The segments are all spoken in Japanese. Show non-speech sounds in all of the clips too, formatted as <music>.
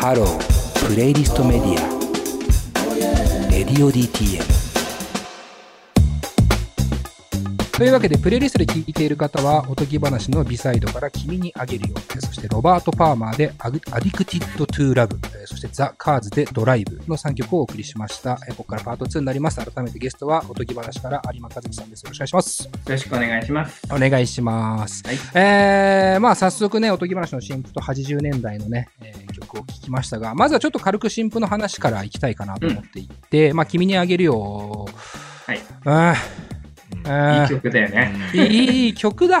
ハロープレイリストメディアレディオ DTM というわけで、プレイリストで聴いている方は、おとぎ話の BESIDE から君にあげるよ。そして、ロバート・パーマーで Addicted to Love。そして、ザ・カーズでドライブの3曲をお送りしました。ここからパート2になります。改めてゲストは、おとぎ話から有馬和樹さんです。よろしくお願いします。よろしくお願いします。お願いします。はい、えー、まあ、早速ね、おとぎ話の新譜と80年代のね、えー、曲を聴きましたが、まずはちょっと軽く新譜の話からいきたいかなと思っていて、うん、まあ、君にあげるよ。はい。うんいい曲だよね。いい曲だ。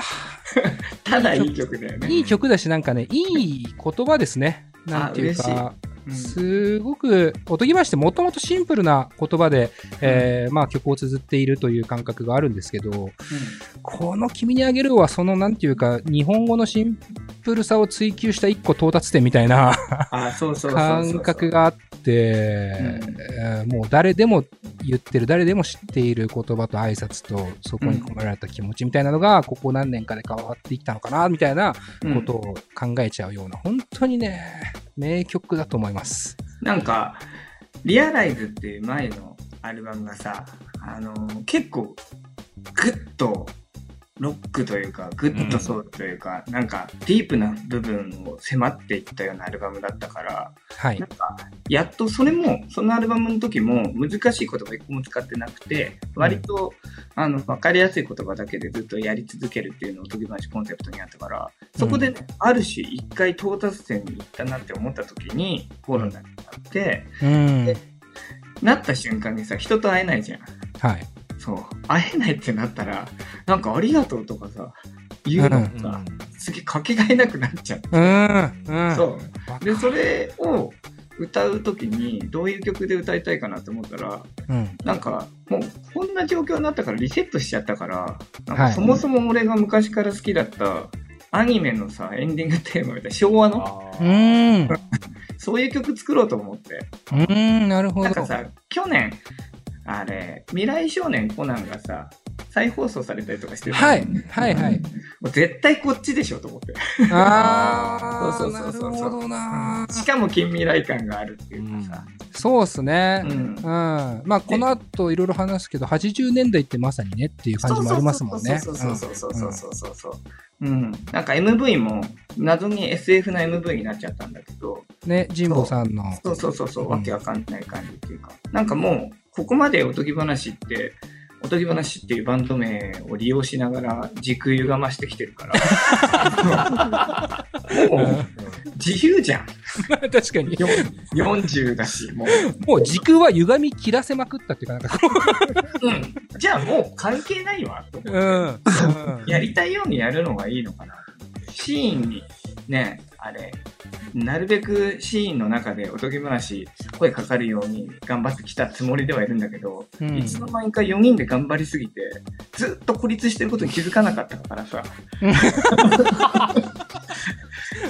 <laughs> ただいい曲だよね。いい曲だし、なんかね、いい言葉ですね。なんていうか、すごく、おとぎ話ってもともとシンプルな言葉で、えー、まあ曲を綴っているという感覚があるんですけど、うん、この君にあげるはそのなんていうか、日本語のシンプルさを追求した一個到達点みたいな感覚があって、もう誰でも言ってる、誰でも知っている言葉と挨拶と、そこに込められた気持ちみたいなのが、ここ何年かで変わってきたのかな、みたいなことを考えちゃうような、本当にね、名曲だと思います。なんか、リアライズっていう前のアルバムがさ、あのー、結構、グッとロックというか、グッドソウルというか、うん、なんかディープな部分を迫っていったようなアルバムだったから、はい、なんかやっとそれも、そのアルバムの時も難しい言葉一個も使ってなくて、割と、うん、あの、わかりやすい言葉だけでずっとやり続けるっていうのを時話コンセプトにあったから、そこで、ね、ある種一回到達点に行ったなって思った時にコロナになって、うん、でなった瞬間にさ、人と会えないじゃん。はい。そう、会えないってなったら、なんかありがとうとかさ、言うのがさ、次かけがえなくなっちゃう。うん、そう。で、それを歌う時にどういう曲で歌いたいかなって思ったら、うん、なんかもうこんな状況になったからリセットしちゃったから、なんかそもそも俺が昔から好きだったアニメのさ、エンディングテーマみたいな昭和の、うん、そういう曲作ろうと思って。うん、なるほど。なんかさ、去年、あれ、未来少年コナンがさ、再放送されたりとかしてる、はい、はい、はい。もう絶対こっちでしょと思って。ああ、そうそうそうそう。しかも近未来感があるっていうかさ。うん、そうっすね。うん。うん、まあ、この後いろいろ話すけど、80年代ってまさにねっていう感じもありますもんね。そうそうそうそうそうそうそう。うん。なんか MV も謎に SF な MV になっちゃったんだけど。ね、神保さんの。そうそうそうそう、わけわかんない感じっていうか。なんかもう、ここまでおとぎ話って、おとぎ話っていうバンド名を利用しながら時空歪ましてきてるから。もう、自由じゃん。<laughs> 確かに。40だし、もう。もう時空は歪み切らせまくったっていうか、なんかうん。じゃあもう関係ないわ、と思って。うん。やりたいようにやるのがいいのかな。シーンに、ね、あれ、なるべくシーンの中でおとぎ話、声かかるように頑張ってきたつもりではいるんだけど、うん、いつの間にか4人で頑張りすぎて、ずっと孤立してることに気づかなかったからさ。<laughs>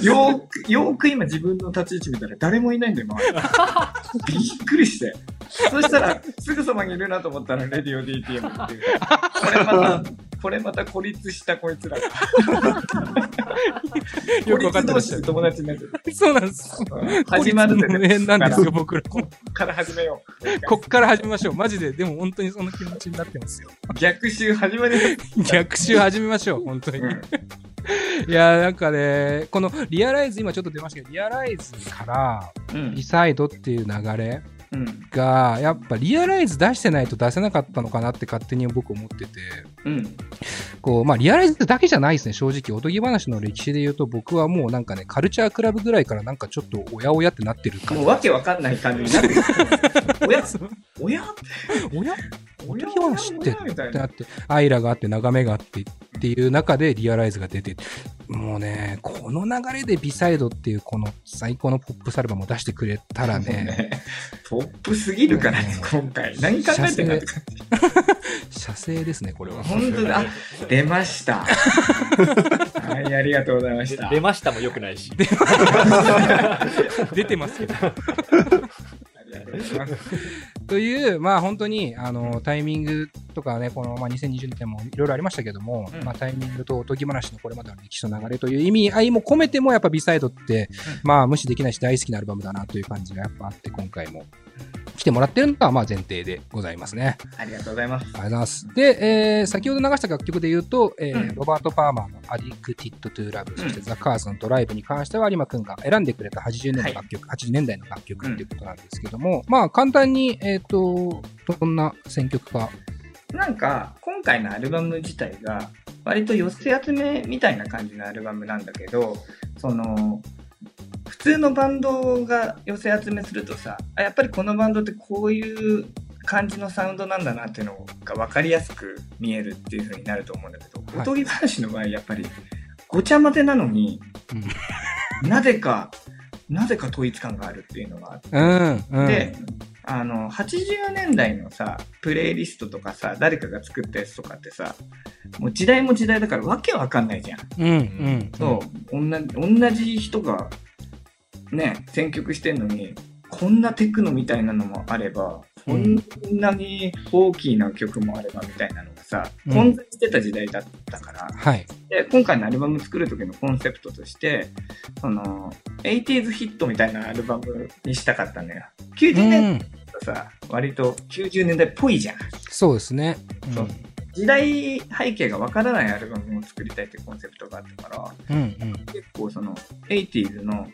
よーく、よーく今自分の立ち位置見たら誰もいないんだよ、周り。びっくりして。そしたら、すぐそばにいるなと思ったら、レディオ DTM っていう。これまた、これまた孤立したこいつらが。よく分かってました友達になってる。そうなんです。始まるんでね。なんですよ、僕ら。こっから始めよう。こっから始めましょう。マジで。でも本当にその気持ちになってますよ。逆襲始める。逆襲始めましょう、本当に。いやなんかね、このリアライズ、今ちょっと出ましたけど、リアライズから、リサイドっていう流れ、が、やっぱリアライズ出してないと出せなかったのかなって勝手に僕思ってて、うん、こう、まあリアライズだけじゃないですね、正直。おとぎ話の歴史で言うと僕はもうなんかね、カルチャークラブぐらいからなんかちょっとおやおやってなってるもうわけわかんない感じになってる。<laughs> おや？おや？<laughs> おや？おとぎ話ってってなって、アイラがあって眺めがあってっていう中でリアライズが出て、もうね、この流れでビサイドっていうこの最高のポップサルバムを出してくれたらね、ねポップすぎるからね、今回。何考えてんだって感じ。射精ですね、これは。本当だ。出ました。はい、ありがとうございました。出ましたもよくないし。<laughs> 出てますけど。という、まあ本当に、あの、タイミングとかね、この、まあ2020年もいろいろありましたけども、うん、まあタイミングとおとぎ話のこれまでの歴史の流れという意味合いも込めても、やっぱビサイドって、うん、まあ無視できないし大好きなアルバムだなという感じがやっぱあって、今回も来てもらってるのが、まあ前提でございますね。ありがとうございます。ありがとうございます。で、えー、先ほど流した楽曲で言うと、えー、うん、ロバート・パーマーの Addicted to Love、そしてザ・カーズのドライブに関しては有馬くんが選んでくれた80年の楽曲、はい、80年代の楽曲っていうことなんですけども、うん、まあ簡単に、えっ、ー、と、どんな選曲か。なんか、今回のアルバム自体が、割と寄せ集めみたいな感じのアルバムなんだけど、その、普通のバンドが寄せ集めするとさやっぱりこのバンドってこういう感じのサウンドなんだなっていうのが分かりやすく見えるっていう風になると思うんだけど、はい、おとぎ話の場合やっぱりごちゃ混ぜなのに、うん、なぜかなぜか統一感があるっていうのがあって、うんうん、であの80年代のさプレイリストとかさ誰かが作ったやつとかってさもう時代も時代だからわけわかんないじゃん。うんうん、そう同じ人がね、選曲してんのに、こんなテクノみたいなのもあれば、こんなに大きな曲もあればみたいなのがさ、うん、混在してた時代だったから、はい、で今回のアルバム作る時のコンセプトとして、その、80s ヒットみたいなアルバムにしたかったんだよ。90年代さ、うん、割と90年代っぽいじゃん。そうですね。うん、そう時代背景がわからないアルバムを作りたいってコンセプトがあったから、うんうん、結構その 80s の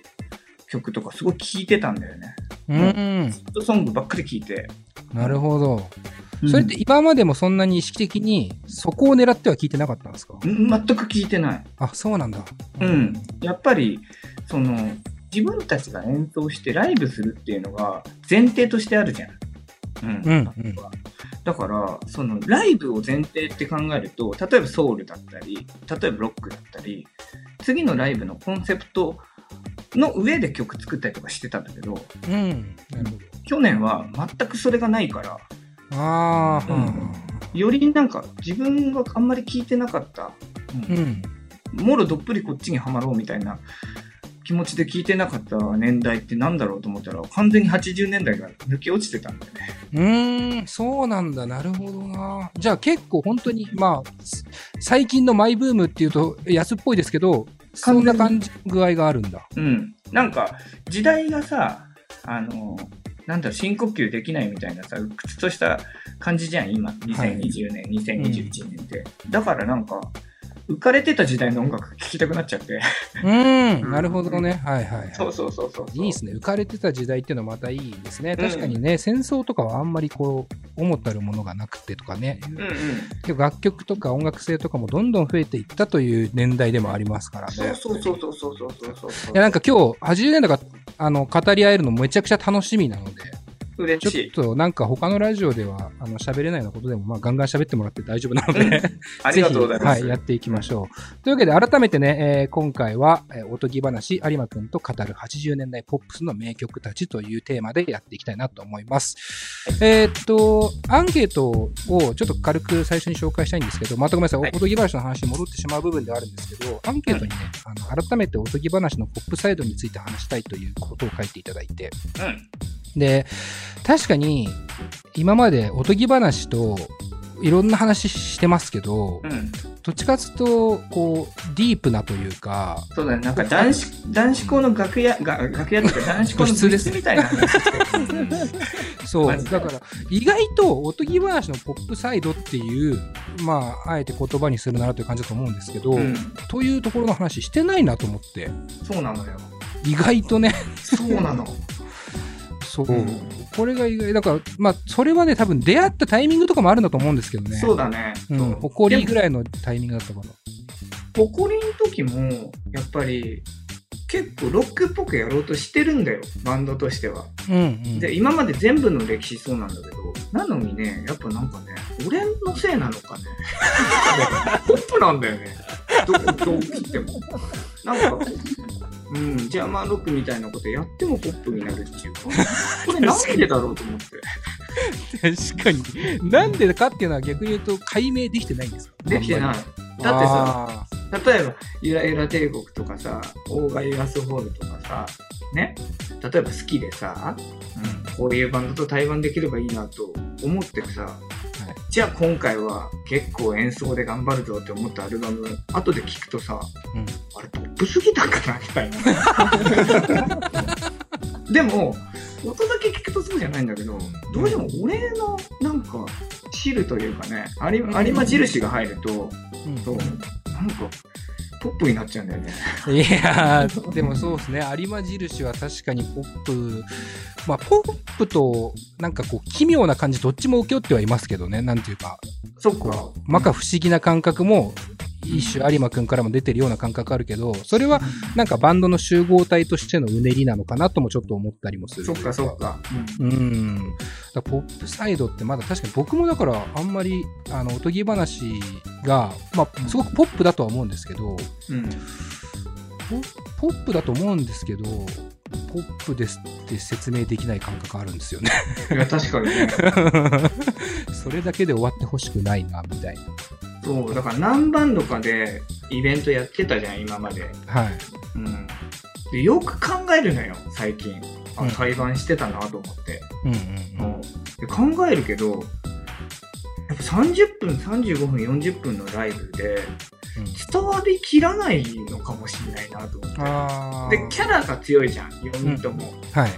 曲とかすごい聴いてたんだよね。うん。ヒットソングばっかり聴いて。なるほど。それって今までもそんなに意識的にそこを狙っては聞いてなかったんですか？全く聞いてない。あ、そうなんだ。うん。やっぱり、その、自分たちが演奏してライブするっていうのが前提としてあるじゃん。うん。うん、うん、だから、そのライブを前提って考えると、例えばソウルだったり、例えばロックだったり、次のライブのコンセプトの上で曲作ったりとかしてたんだけど、うん、なるほど去年は全くそれがないから、あうん、よりなんか自分があんまり聞いてなかった、うん、うん、もろどっぷりこっちにはまろうみたいな気持ちで聞いてなかった年代ってなんだろうと思ったら完全に80年代が抜け落ちてたんだよね。うーん、そうなんだ。なるほどな。じゃあ結構本当に、まあ、最近のマイブームっていうと安っぽいですけど、そんな感じ、具合があるんだ。うん。なんか、時代がさ、あの、なんだろ、深呼吸できないみたいなさ、鬱屈とした感じじゃん、今。2020年、はい、2021年って。うん、だからなんか、浮かれてた時代の音楽聴きたくなっちゃって。うん、なるほどね。はいはい、はい。そうそうそうそういいですね。浮かれてた時代っていうのはまたいいですね。確かにね、うん、戦争とかはあんまりこう、思ったるものがなくてとかね。うんうん、楽曲とか音楽性とかもどんどん増えていったという年代でもありますからね。そうそうそうそうそうそうそういや、なんか今日、80年代が、あの、語り合えるのめちゃくちゃ楽しみなので。嬉しい。ちょっとなんか他のラジオではあの喋れないようなことでも、まあ、ガンガン喋ってもらって大丈夫なので、うん、<laughs> ありがとうございます。はい、やっていきましょう。というわけで改めてね、えー、今回は、えー、おとぎ話、有馬くんと語る80年代ポップスの名曲たちというテーマでやっていきたいなと思います。えー、っと、アンケートをちょっと軽く最初に紹介したいんですけど、またごめんなさい、はい、おとぎ話の話に戻ってしまう部分ではあるんですけど、アンケートにね、うん、あの改めておとぎ話のポップサイドについて話したいということを書いていただいて、うんで、確かに、今までおとぎ話といろんな話してますけど、うん、どっちかというと、こう、ディープなというか。そうだね、なんか男子、男子校の楽屋、が楽屋とか <laughs> 男子校の部室みたいな話 <laughs> そう、だから、意外とおとぎ話のポップサイドっていう、まあ、あえて言葉にするならという感じだと思うんですけど、うん、というところの話してないなと思って。そうなのよ。意外とね。そうなの。そう、うん、これが意外だからまあそれはね多分出会ったタイミングとかもあるんだと思うんですけどね。そうだね、うん、誇りぐらいのタイミングだったかな。誇りの時もやっぱり結構ロックっぽくやろうとしてるんだよ。バンドとしては、うんうん、で今まで全部の歴史そうなんだけどなのにねやっぱなんかね俺のせいなのかね。ポップなんだよね。どこどう切っても。なんかうん、ジャーマンロックみたいなことやってもポップになるっていうか、<laughs> これなんでだろうと思って。確かに。なんでかっていうのは逆に言うと解明できてないんですか？できてない。だってさ、例えば、ゆらゆら帝国とかさ、オーガイアスホールとかさ、ね、例えば好きでさ、うん、こういうバンドと対バンできればいいなと思ってさ、はい、じゃあ今回は結構演奏で頑張るぞって思ったアルバム後で聞くとさ、うん、あれトップすぎたんかなみたいな。<laughs> でも音だけ聞くとそうじゃないんだけどどうしても俺のなんか汁というかね有馬印が入ると、うん、そうなんかポップになっちゃうんだよね。いやでもそうですね、有馬印は確かにポップ、まあ、ポップと、なんかこう、奇妙な感じ、どっちも請け負ってはいますけどね、なんていうか、そっか。まか不思議な感覚も、一種有馬くんからも出てるような感覚あるけど、それはなんかバンドの集合体としてのうねりなのかなともちょっと思ったりもする。そっかそっか。うん。うんだポップサイドってまだ確かに僕もだからあんまり、あの、おとぎ話が、まあ、すごくポップだとは思うんですけど、うん、ポップだと思うんですけど、ポップですって説明できない感覚あるんですよねいや、確かにね。<laughs> それだけで終わってほしくないな、みたいな。そう、だから何バンドかでイベントやってたじゃん、今まで。はい。うん。でよく考えるのよ、最近。あ、対バンしてたなと思って。うんうんうん、で考えるけど、やっぱ30分、35分、40分のライブで、伝わりきらないのかもしれないなと思って。で、キャラが強いじゃん、4人とも。うん、はい。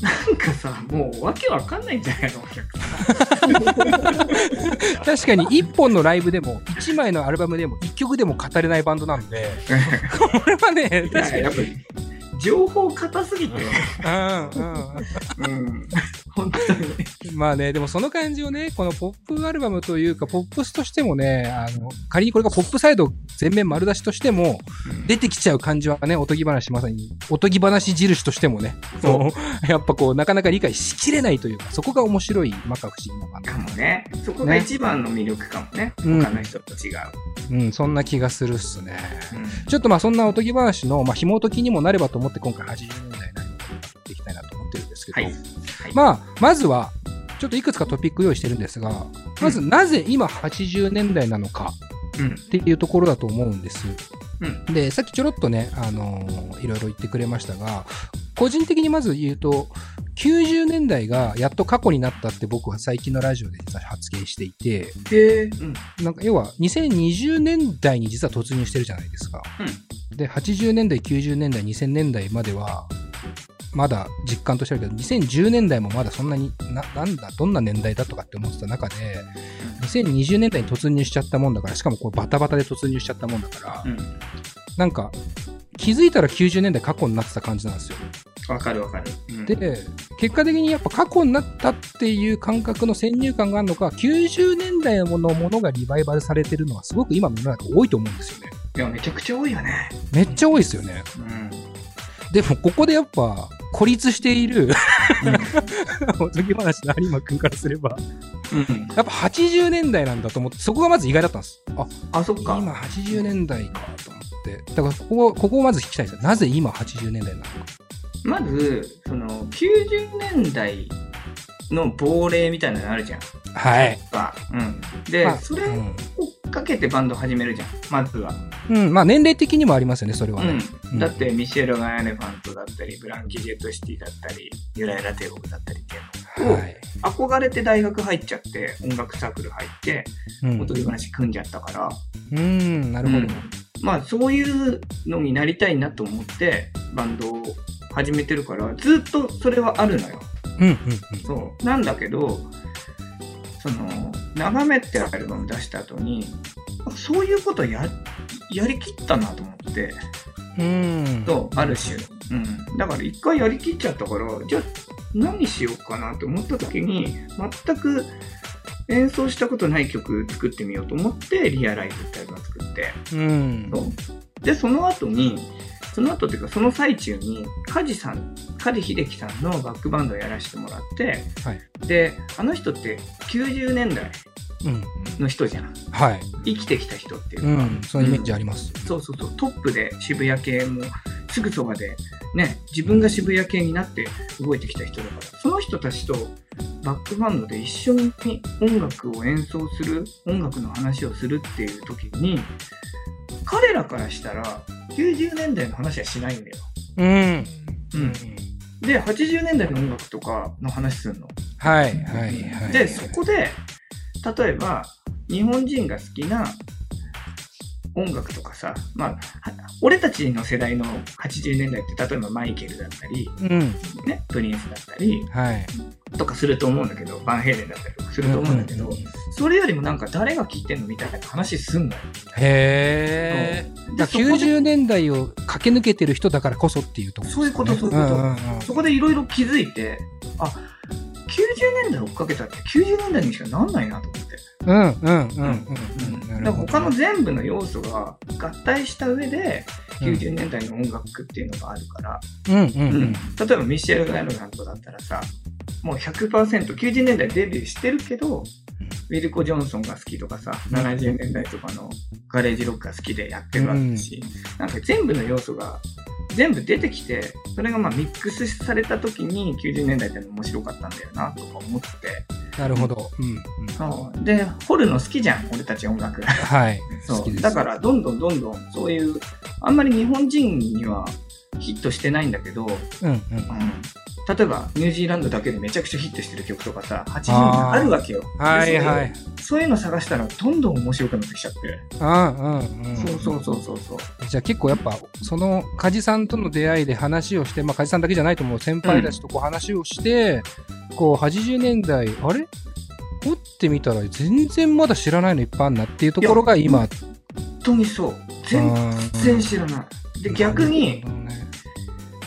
なんかさ、もうわけわかんないんじゃないの、お客さん。確かに1本のライブでも、1枚のアルバムでも、1曲でも語れないバンドなんで、これはね、確かに。やっぱり情報硬すぎて。うん、うん。うん。本当に。まあね、でもその感じをね、このポップアルバムというか、ポップスとしてもね、あの、仮にこれがポップサイド全面丸出しとしても、出てきちゃう感じはね、おとぎ話まさに、おとぎ話印としてもね、そう、<laughs> やっぱこう、なかなか理解しきれないというか、そこが面白い、まか不思議なバンド。かもね。そこが一番の魅力かもね。ね他の人と違う。うん、そんな気がするっすね。うん、ちょっとまあそんなおとぎ話の、まあ、紐解きにもなればと思って今回80年代ですけど、はい。はい、まあ、まずは、ちょっといくつかトピック用意してるんですが、まずなぜ今80年代なのかっていうところだと思うんです。うん、で、さっきちょろっとね、あのー、いろいろ言ってくれましたが、個人的にまず言うと、90年代がやっと過去になったって僕は最近のラジオで実は発言していて、へうん、なんか要は2020年代に実は突入してるじゃないですか。うん、で、80年代、90年代、2000年代までは、まだ実感としてあるけど、2010年代もまだそんなにな、なんだ、どんな年代だとかって思ってた中で、2020年代に突入しちゃったもんだから、しかもこうバタバタで突入しちゃったもんだから、うん、なんか、気づいたら90年代過去になってた感じなんですよ。わかるわかる、うん、で、結果的にやっぱ過去になったっていう感覚の先入観があるのか、90年代のものがリバイバルされてるのはすごく今の世の中多いと思うんですよね。いや、めちゃくちゃ多いよね。めっちゃ多いですよね。うん。でも、ここでやっぱ、孤立している <laughs> おとぎ話の有馬くんからすれば、うん、やっぱ80年代なんだと思って、そこがまず意外だったんです。あ、あ、そっか。今80年代かと思って。だからここ、ここをまず聞きたいですよ。なぜ今80年代なのか。まず、その、90年代の亡霊みたいなのあるじゃん。はい。うん。で、まあ、それをかけてバンド始めるじゃん、まずは。うん、まあ年齢的にもありますよね、それはね。うん、だって、ミシェルガン・エレファントだったり、ブランキ・ジェット・シティだったり、ユラユラ帝国だったりっていうのを、はい、憧れて大学入っちゃって、音楽サークル入って、おとぎ話組んじゃったから。うん、なるほど、うん、まあそういうのになりたいなと思って、バンドを始めてるから、ずっとそれはあるのよ。うんうんうん、そう。なんだけどその「眺め」ってアルバム出した後にそういうことややりきったなと思って。うん。とある種、うん、だから一回やりきっちゃったからじゃあ何しようかなと思った時に全く演奏したことない曲作ってみようと思って「リアライズ」ってアルバム作って、うん、そう。でその後にその後っていうかその最中に梶さん梶秀樹さんのバックバンドをやらせてもらって、はい、であの人って90年代の人じゃん、はい、生きてきた人っていうか、うん、そのイメージあります、うん、そうそうそう。トップで渋谷系もすぐそばでね自分が渋谷系になって動いてきた人だから。その人たちとバックバンドで一緒に音楽を演奏する音楽の話をするっていう時に彼らからしたら90年代の話はしないんだよ。うん。うん。で、80年代の音楽とかの話すんの。はいはいはい。で、そこで、例えば、日本人が好きな音楽とかさ、まあ、は俺たちの世代の80年代って、例えばマイケルだったり、うん。ね、プリンスだったりはい。とかすると思うんだけど、バンヘイレンだったりとかすると思うんだけど、それよりもなんか誰が聴いてんのみたいな話すんのよ。へえ。でだから90年代を駆け抜けてる人だからこそっていうところそういうこと、そういうこと。うんうんうんそこでいろいろ気づいて、あ、90年代追っかけたって90年代にしかなんないなと思って。うんうんうんうん。だから他の全部の要素が合体した上で90年代の音楽っていうのがあるから、うんうんうん。例えばミシェル・ガイロランドだったらさもう 100%90 年代デビューしてるけど、ウィルコ・ジョンソンが好きとかさ、70年代とかのガレージロックが好きでやってるわけだし、なんか全部の要素が全部出てきて、それがまあミックスされた時に90年代っての面白かったんだよなとか思って、なるほど。うんうん。そうで、掘るの好きじゃん、俺たち音楽。はい。<laughs> そうだからどんどんどんどんそういうあんまり日本人にはヒットしてないんだけど、うんうん。うん、例えばニュージーランドだけでめちゃくちゃヒットしてる曲とかさ80年代あるわけよ。はい。ではい。そういうの探したらどんどん面白くなってきちゃって、うんうんうん。そうそうそうそうそう。じゃあ結構やっぱ、その梶さんとの出会いで話をして、まあ梶さんだけじゃないと思う先輩たちとこう話をして、こう80年代、あれ？掘ってみたら全然まだ知らないのいっぱいあるなっていうところが今。本当にそう。全然知らない。で逆に、ね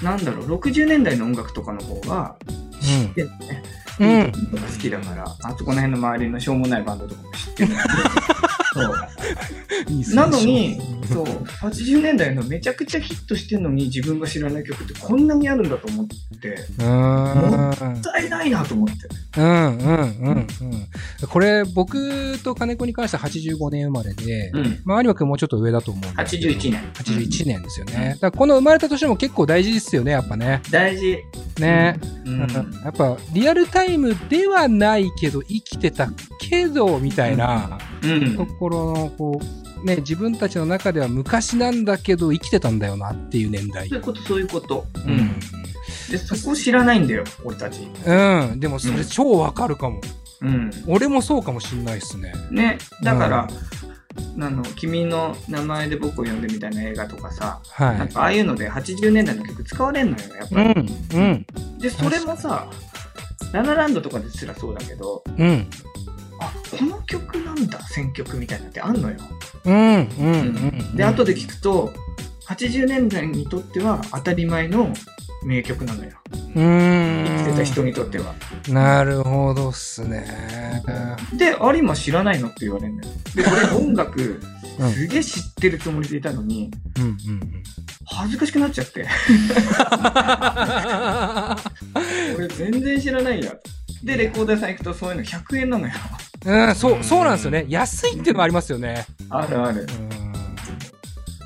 なんだろう60年代の音楽とかの方が知ってるね、うん。好きだから、あそこの辺の周りのしょうもないバンドとかも知ってるんだけどそうなのに、そう、80年代のめちゃくちゃヒットしてるのに自分が知らない曲ってこんなにあるんだと思って、うーん。もったいないなと思って。うんうんうんうん。これ、僕と金子に関しては85年生まれで、うん。まあ、有馬くんもうちょっと上だと思うんですけど。81年。81年ですよね。だからこの生まれた年も結構大事ですよね、やっぱね。大事。ね。うん。やっぱリアルタイムではないけど生きてたけどみたいなうん。ところのこう、ね、自分たちの中では昔なんだけど生きてたんだよなっていう年代そういうこと、そういうこと。う。うんん、で、そこ知らないんだよ、俺たち。うん、でもそれ超わかるかも、うん。俺もそうかもしんないっすねね。だから、あの、君の名前で僕を呼んでみたいな映画とかさ、はいなんかああいうので80年代の曲使われんのよ、やっうぱり。んうんで、それもさ、ララランドとかですらそうだけど、うんあ、この曲なんだ、選曲みたいなのってあんのよ。うんうんうんで、後で聞くと、80年代にとっては当たり前の名曲なのよ。うん生きてた人にとっては。なるほどっすねで、有馬知らないのって言われるんだよ。で、俺音楽、うんすげえ知ってるつもりでいたのに、うんうん恥ずかしくなっちゃって。<laughs> 俺全然知らないや。で、レコーダーさん行くとそういうの100円なのよ。うん、うん、そうそうなんですよね安いっていうのもありますよねあるある。うん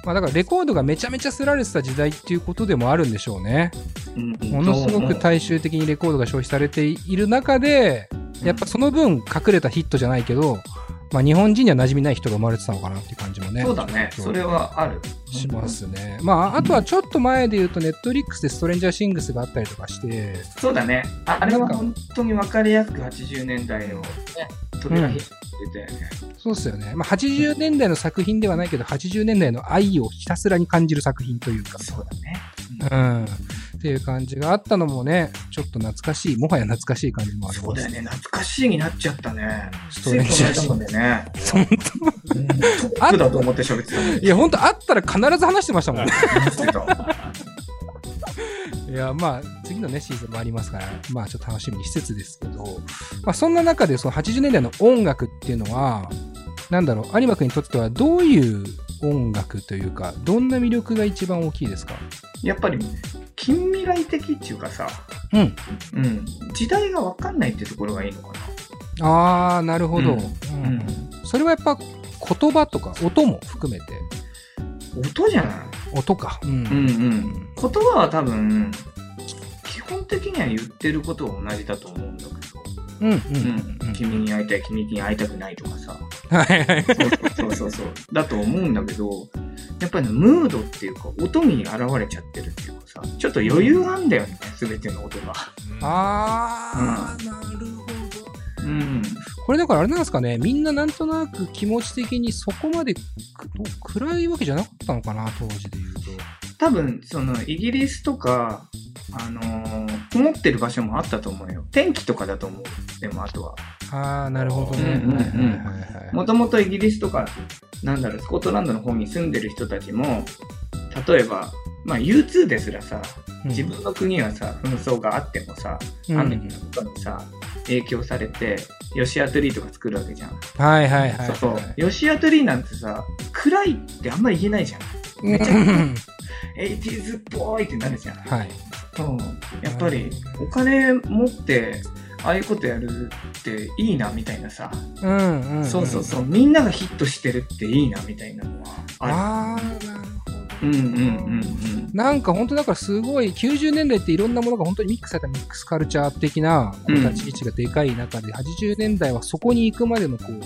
まあだからレコードがめちゃめちゃすられてた時代っていうことでもあるんでしょうね。うんものすごく大衆的にレコードが消費されている中で、やっぱその分隠れたヒットじゃないけど、まあ日本人には馴染みない人が生まれてたのかなっていう感じもね。そうだね。それはある。しますね。まああとはちょっと前で言うとネットリックスでストレンジャーシングスがあったりとかして、そうだね。ああれは本当に分かりやすく80年代のね、扉ヒット出たよね。そうっすよね。まあ80年代の作品ではないけど、80年代の愛をひたすらに感じる作品というか。そうだね。うん。っていう感じがあったのもね、ちょっと懐かしい、もはや懐かしい感じもあります。そうだよね。懐かしいになっちゃったね。ストレンジでね。本うんトップだと思って喋ってたいや、本当あったら必ず話してましたもん。い話してた。や、まあ、次のね、シーズンもありますから、まあ、ちょっと楽しみにしつつですけど、まあ、そんな中で、その80年代の音楽っていうのは、なんだろう、有馬君にとってはどういう音楽というか、どんな魅力が一番大きいですか？やっぱり近未来的っていうかさ、うん。うん、時代が分かんないってところがいいのかな。ああ、なるほど、うんうんそれはやっぱ言葉とか音も含めて、音じゃない？音か。うん。うんうん。言葉は多分、基本的には言ってることは同じだと思うんだけど、うん。うん。うん、君に会いたい、君に会いたくないとかさ、はいはい。そうそうそうそう、だと思うんだけど、やっぱりね、ムードっていうか、音に現れちゃってるっていうかさ、さ、ちょっと余裕あんだよね、すべての音が。あー、なるほど。うん。これだからあれなんですかね、みんななんとなく気持ち的にそこまでく暗いわけじゃなかったのかな、当時で言うと。多分、その、イギリスとか、あのー、こもってる場所もあったと思うよ。天気とかだと思う。でも、あとは。ああ、なるほどね。もともとイギリスとか、なんだろう、スコットランドの方に住んでる人たちも、例えば、まあ U2 ですらさ、自分の国はさ、紛争があってもさ、うんアメリカとかにさ、影響されて、ヨシアトリーとか作るわけじゃん。はいはいはい。そうそう。ヨシアトリーなんてさ、暗いってあんまり言えないじゃん。めちゃくちゃうん Eighties っぽいってなるじゃん。はい。そう。やっぱり、お金持って、ああいうことやるっていいなみたいなさ、うんうん、うん。そうそうそう、みんながヒットしてるっていいなみたいなのはあああ、なるほど。る。うんうんうんうん。なんか本当だからすごい90年代っていろんなものが本当にミックスされたミックスカルチャー的な立ち位置がでかい中で、80年代はそこに行くまでのこう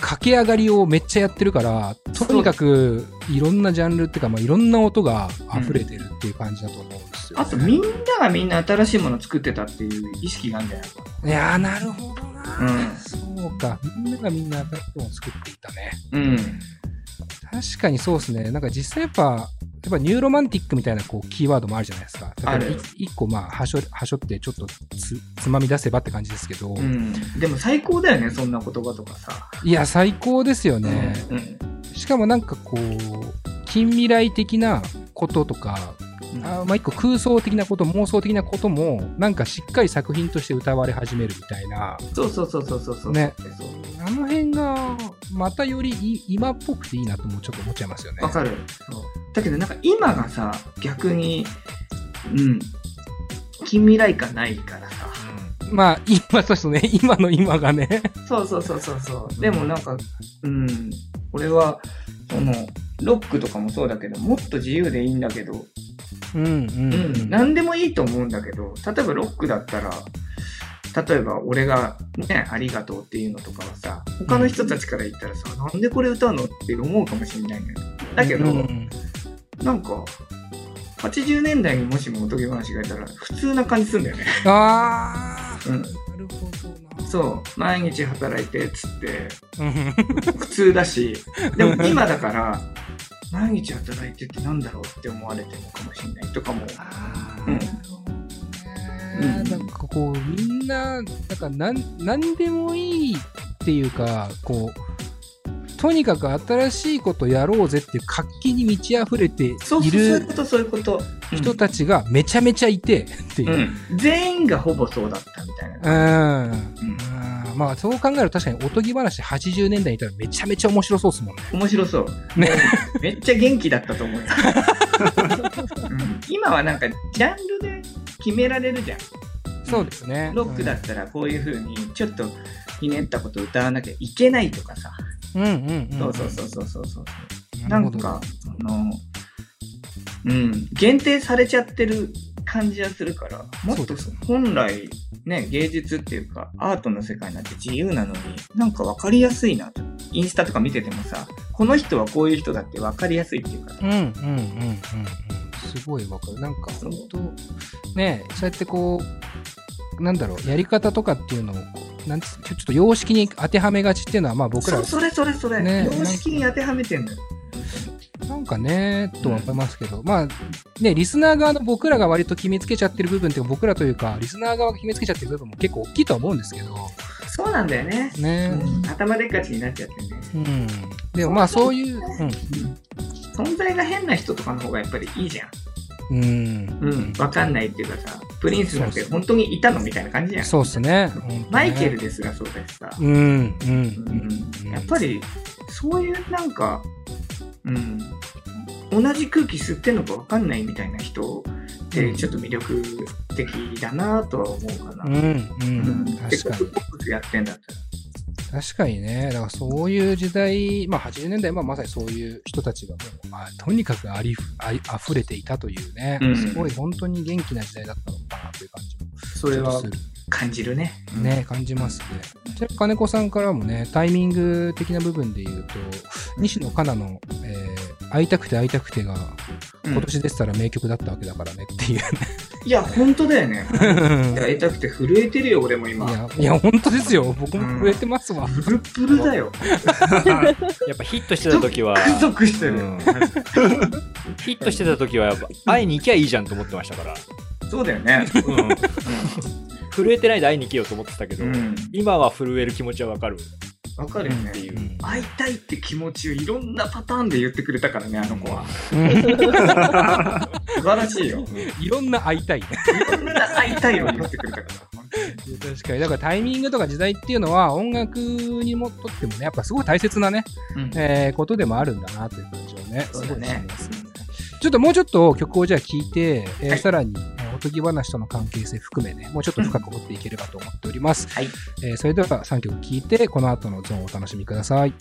駆け上がりをめっちゃやってるからとにかくいろんなジャンルっていうか、まあ、いろんな音が溢れてるっていう感じだと思うんですよ、ねあとみんながみんな新しいもの作ってたっていう意識があるんじゃないかいやーなるほどな、うんそうかみんながみんな新しいものを作っていたねな。うん。確かにそうですね。なんか実際やっぱ、やっぱニューロマンティックみたいなこうキーワードもあるじゃないですか。ある例えばい一個まあ、はしょ、はしょってちょっとつつまみ出せばって感じですけど、うん。でも最高だよね、そんな言葉とかさ。いや、最高ですよね。うん。しかもなんかこう、近未来的なこととか、あまあ一個空想的なこと、妄想的なことも、なんかしっかり作品として歌われ始めるみたいな、そうそうそうそうそうそう。ねあの辺が、またよりい今っぽくていいなともちょっと思っちゃいますよね。わかる。だけどなんか今がさ、逆に、うん。近未来感ないからさ。まあ、今、そうですね。<laughs> 今の今がね。そうそうそうそうそう。でもなんか、うん。俺は、その、ロックとかもそうだけど、もっと自由でいいんだけど、うんうん、うん、何でもいいと思うんだけど、例えばロックだったら、例えば俺がね、ありがとうっていうのとかはさ、他の人たちから言ったらさ、なんでこれ歌うのって思うかもしれないんだよ。だけど、うんなんか、80年代にもしもおとぎ話がいたら、普通な感じするんだよね。ああ、うん。なるほどな。そう、毎日働いてっつって、うん。普通だし、でも今だから、毎日働いてってなんだろうって思われてるのかもしれないとかも。なんかこう、みんな、なんかなん、なんでもいいっていうか、こう、とにかく新しいことやろうぜっていう活気に満ち溢れていそうそう、そういうること、そういうこと。人たちがめちゃめちゃいてっていうう。ん。全員がほぼそうだったみたいな。うん。うんうんまあ、そう考えると確かにおとぎ話80年代にいたらめちゃめちゃ面白そうですもんね。面白そう。ねめっちゃ元気だったと思うよ、<laughs> うん今はなんか、ジャンルで決められるじゃん。そうですね。ロックだったらこういう風に、ちょっとひねったこと歌わなきゃいけないとかさ。うんうんうん。そうそうそうそうそうなんか、あの、うん、限定されちゃってる感じはするから、もっと本来、ね、芸術っていうか、アートの世界なんて自由なのに、なんか分かりやすいなと。インスタとか見ててもさ、この人はこういう人だって分かりやすいっていうか、うんうんうんうんうん。すごいわかる。なんか本当ねそうやってこう、なんだろう、やり方とかっていうのをなんつちょっと様式に当てはめがちっていうのは、まあ僕らそう、それそれそれ、ね様式に当てはめてんのよ。なんかね、とは思いますけど、まあ、ね、リスナー側の僕らが割と決めつけちゃってる部分っていうか、僕らというか、リスナー側が決めつけちゃってる部分も結構大きいとは思うんですけど、そうなんだよね。ね。うん頭でっかちになっちゃってね。うん。でもまあそういう、存在が変な人とかの方がやっぱりいいじゃん。うん。うん。うん、わかんないっていうかさ、プリンスなんて本当にいたのみたいな感じじゃん。そうっすね。マイケルですらそうだしさ。うん、うん、ううんん。やっぱり、そういうなんか、うん、同じ空気吸ってんのかわかんないみたいな人ってちょっと魅力的だなとは思うかな。うん、うん。で確かに。やってんだったら。確かにね。だからそういう時代、まあ80年代はまさにそういう人たちがもう、まあ、とにかくありふあり溢れていたというね、うんすごい本当に元気な時代だったのかなという感じもそれはする。感じるね。ね、感じますね。ちなみに金子さんからもね、タイミング的な部分で言うと、西野カナの、えー会いたくて会いたくてが、今年でしたら名曲だったわけだからねっていう、ね <laughs> いや、本当だよね。<laughs> 会いたくて震えてるよ、俺も今。いや、いや本当ですよ。僕も震えてますわ。プルプルだよ。<laughs> やっぱヒットしてた時は、ゾクしてる。うんヒットしてた時はやっぱ会いに行きゃいいじゃんと思ってましたから、そうだよね。うん震えてないで会いに行けようと思ってたけど、うん今は震える気持ちはわかるわかるよねう、うん会いたいって気持ちをいろんなパターンで言ってくれたからね、あの子は。<laughs> 素晴らしいよ。いろんな会いたい。いろんな会いたいを言ってくれたから。確かに。だからタイミングとか時代っていうのは音楽にもとってもね、やっぱすごい大切なね、うんえーことでもあるんだなという感じをね、そうだねすごいしますちょっともうちょっと曲をじゃあ聴いて、えーはいさらに、えーおとぎ話との関係性含めね、もうちょっと深く掘っていければと思っております。はい。えーそれでは3曲聴いて、この後のゾーンをお楽しみください。